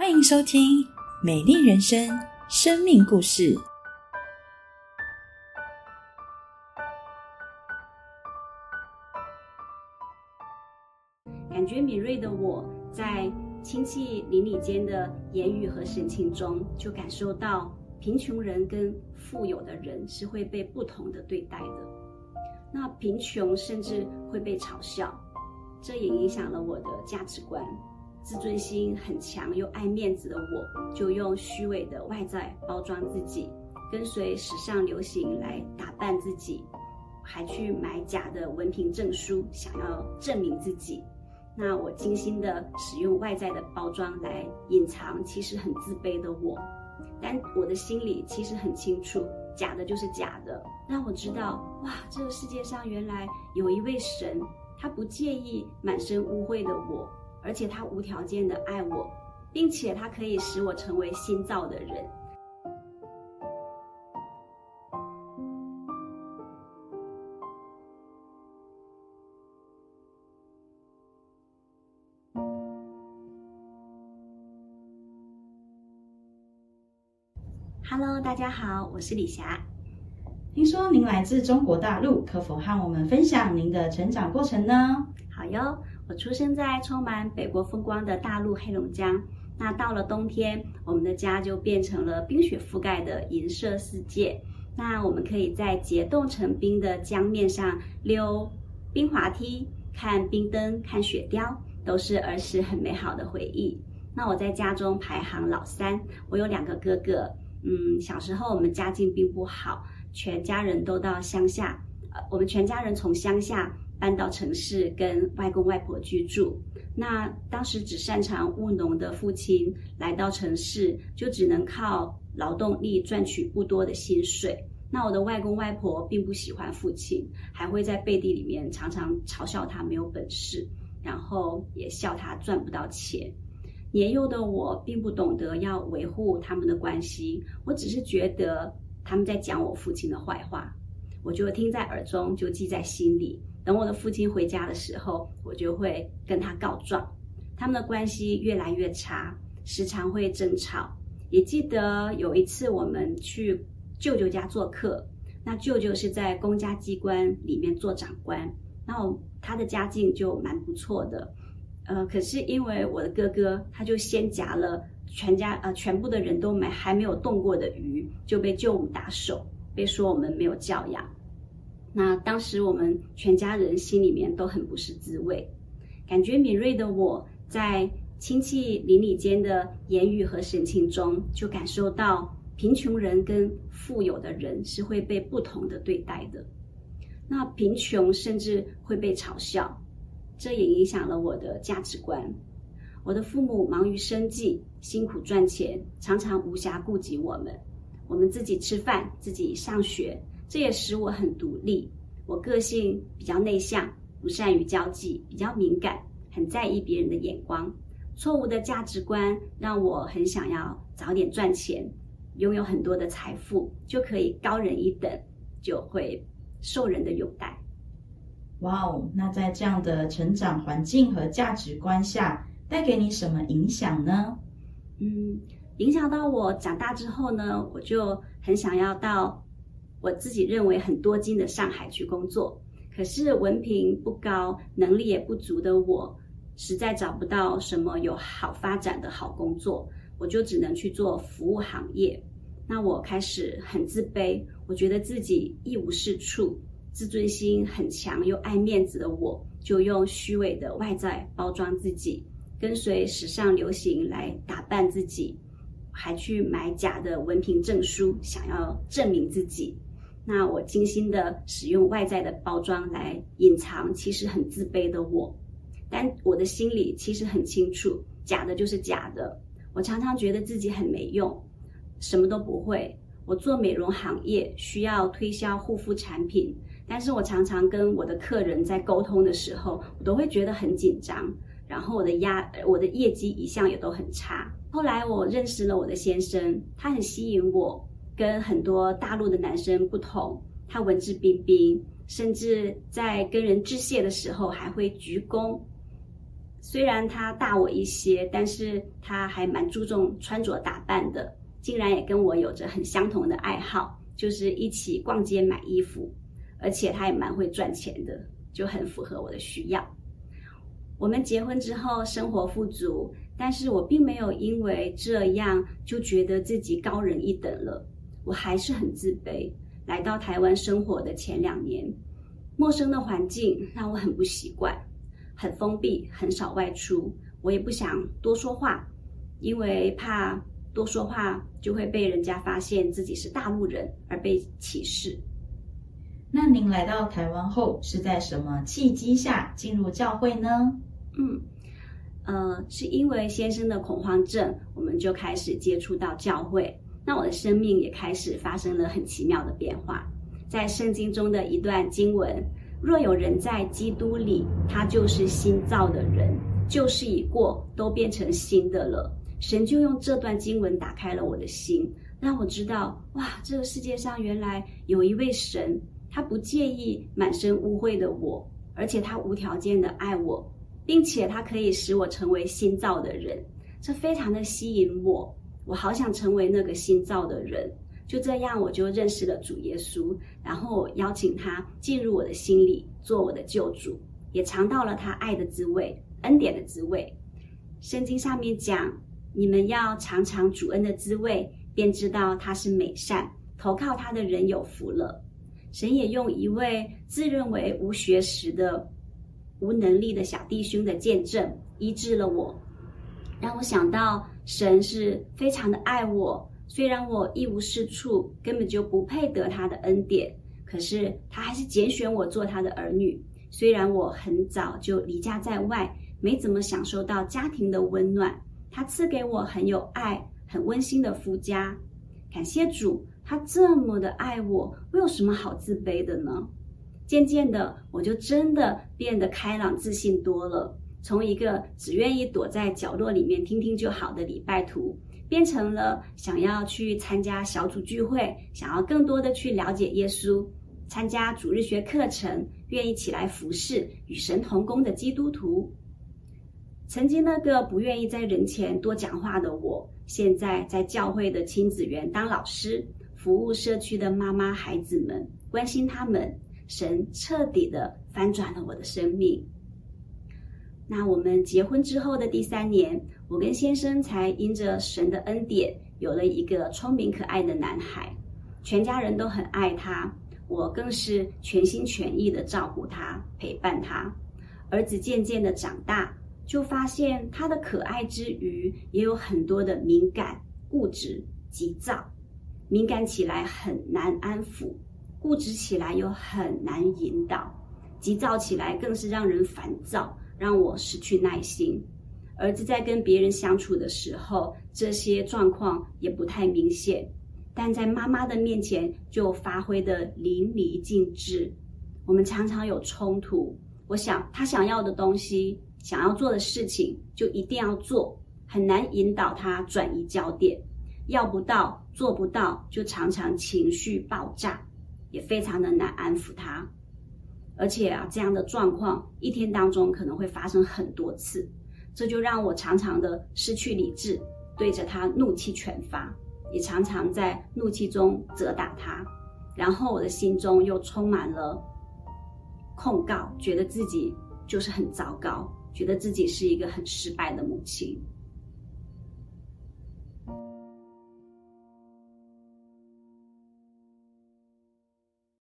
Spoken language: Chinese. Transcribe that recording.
欢迎收听《美丽人生》生命故事。感觉敏锐的我在亲戚邻里间的言语和神情中，就感受到贫穷人跟富有的人是会被不同的对待的。那贫穷甚至会被嘲笑，这也影响了我的价值观。自尊心很强又爱面子的我，就用虚伪的外在包装自己，跟随时尚流行来打扮自己，还去买假的文凭证书，想要证明自己。那我精心的使用外在的包装来隐藏其实很自卑的我，但我的心里其实很清楚，假的就是假的，让我知道，哇，这个世界上原来有一位神，他不介意满身污秽的我。而且他无条件的爱我，并且他可以使我成为新造的人。Hello，大家好，我是李霞。说您来自中国大陆，可否和我们分享您的成长过程呢？好哟。我出生在充满北国风光的大陆黑龙江。那到了冬天，我们的家就变成了冰雪覆盖的银色世界。那我们可以在结冻成冰的江面上溜冰滑梯、看冰灯、看雪雕，都是儿时很美好的回忆。那我在家中排行老三，我有两个哥哥。嗯，小时候我们家境并不好，全家人都到乡下。呃，我们全家人从乡下。搬到城市跟外公外婆居住，那当时只擅长务农的父亲来到城市，就只能靠劳动力赚取不多的薪水。那我的外公外婆并不喜欢父亲，还会在背地里面常常嘲笑他没有本事，然后也笑他赚不到钱。年幼的我并不懂得要维护他们的关系，我只是觉得他们在讲我父亲的坏话，我就听在耳中，就记在心里。等我的父亲回家的时候，我就会跟他告状。他们的关系越来越差，时常会争吵。也记得有一次我们去舅舅家做客，那舅舅是在公家机关里面做长官，然后他的家境就蛮不错的。呃，可是因为我的哥哥，他就先夹了全家呃全部的人都没还没有动过的鱼，就被舅母打手，被说我们没有教养。那当时我们全家人心里面都很不是滋味，感觉敏锐的我在亲戚邻里间的言语和神情中，就感受到贫穷人跟富有的人是会被不同的对待的。那贫穷甚至会被嘲笑，这也影响了我的价值观。我的父母忙于生计，辛苦赚钱，常常无暇顾及我们，我们自己吃饭，自己上学。这也使我很独立。我个性比较内向，不善于交际，比较敏感，很在意别人的眼光。错误的价值观让我很想要早点赚钱，拥有很多的财富，就可以高人一等，就会受人的拥戴。哇哦！那在这样的成长环境和价值观下，带给你什么影响呢？嗯，影响到我长大之后呢，我就很想要到。我自己认为很多金的上海去工作，可是文凭不高，能力也不足的我，实在找不到什么有好发展的好工作，我就只能去做服务行业。那我开始很自卑，我觉得自己一无是处，自尊心很强又爱面子的我，就用虚伪的外在包装自己，跟随时尚流行来打扮自己，还去买假的文凭证书，想要证明自己。那我精心的使用外在的包装来隐藏其实很自卑的我，但我的心里其实很清楚，假的就是假的。我常常觉得自己很没用，什么都不会。我做美容行业需要推销护肤产品，但是我常常跟我的客人在沟通的时候，我都会觉得很紧张，然后我的压我的业绩一向也都很差。后来我认识了我的先生，他很吸引我。跟很多大陆的男生不同，他文质彬彬，甚至在跟人致谢的时候还会鞠躬。虽然他大我一些，但是他还蛮注重穿着打扮的，竟然也跟我有着很相同的爱好，就是一起逛街买衣服，而且他也蛮会赚钱的，就很符合我的需要。我们结婚之后生活富足，但是我并没有因为这样就觉得自己高人一等了，我还是很自卑。来到台湾生活的前两年，陌生的环境让我很不习惯。很封闭，很少外出。我也不想多说话，因为怕多说话就会被人家发现自己是大陆人而被歧视。那您来到台湾后是在什么契机下进入教会呢？嗯，呃，是因为先生的恐慌症，我们就开始接触到教会。那我的生命也开始发生了很奇妙的变化。在圣经中的一段经文。若有人在基督里，他就是新造的人，旧事已过，都变成新的了。神就用这段经文打开了我的心，让我知道，哇，这个世界上原来有一位神，他不介意满身污秽的我，而且他无条件的爱我，并且他可以使我成为新造的人，这非常的吸引我，我好想成为那个新造的人。就这样，我就认识了主耶稣，然后邀请他进入我的心里，做我的救主，也尝到了他爱的滋味、恩典的滋味。圣经上面讲，你们要尝尝主恩的滋味，便知道他是美善，投靠他的人有福了。神也用一位自认为无学识的、无能力的小弟兄的见证医治了我，让我想到神是非常的爱我。虽然我一无是处，根本就不配得他的恩典，可是他还是拣选我做他的儿女。虽然我很早就离家在外，没怎么享受到家庭的温暖，他赐给我很有爱、很温馨的夫家。感谢主，他这么的爱我，我有什么好自卑的呢？渐渐的，我就真的变得开朗、自信多了，从一个只愿意躲在角落里面听听就好的礼拜徒。变成了想要去参加小组聚会，想要更多的去了解耶稣，参加主日学课程，愿意起来服侍与神同工的基督徒。曾经那个不愿意在人前多讲话的我，现在在教会的亲子园当老师，服务社区的妈妈孩子们，关心他们。神彻底的翻转了我的生命。那我们结婚之后的第三年，我跟先生才因着神的恩典，有了一个聪明可爱的男孩，全家人都很爱他，我更是全心全意的照顾他，陪伴他。儿子渐渐的长大，就发现他的可爱之余，也有很多的敏感、固执、急躁，敏感起来很难安抚，固执起来又很难引导，急躁起来更是让人烦躁。让我失去耐心。儿子在跟别人相处的时候，这些状况也不太明显，但在妈妈的面前就发挥的淋漓尽致。我们常常有冲突。我想他想要的东西，想要做的事情，就一定要做，很难引导他转移焦点。要不到，做不到，就常常情绪爆炸，也非常的难安抚他。而且啊，这样的状况一天当中可能会发生很多次，这就让我常常的失去理智，对着他怒气全发，也常常在怒气中责打他，然后我的心中又充满了控告，觉得自己就是很糟糕，觉得自己是一个很失败的母亲。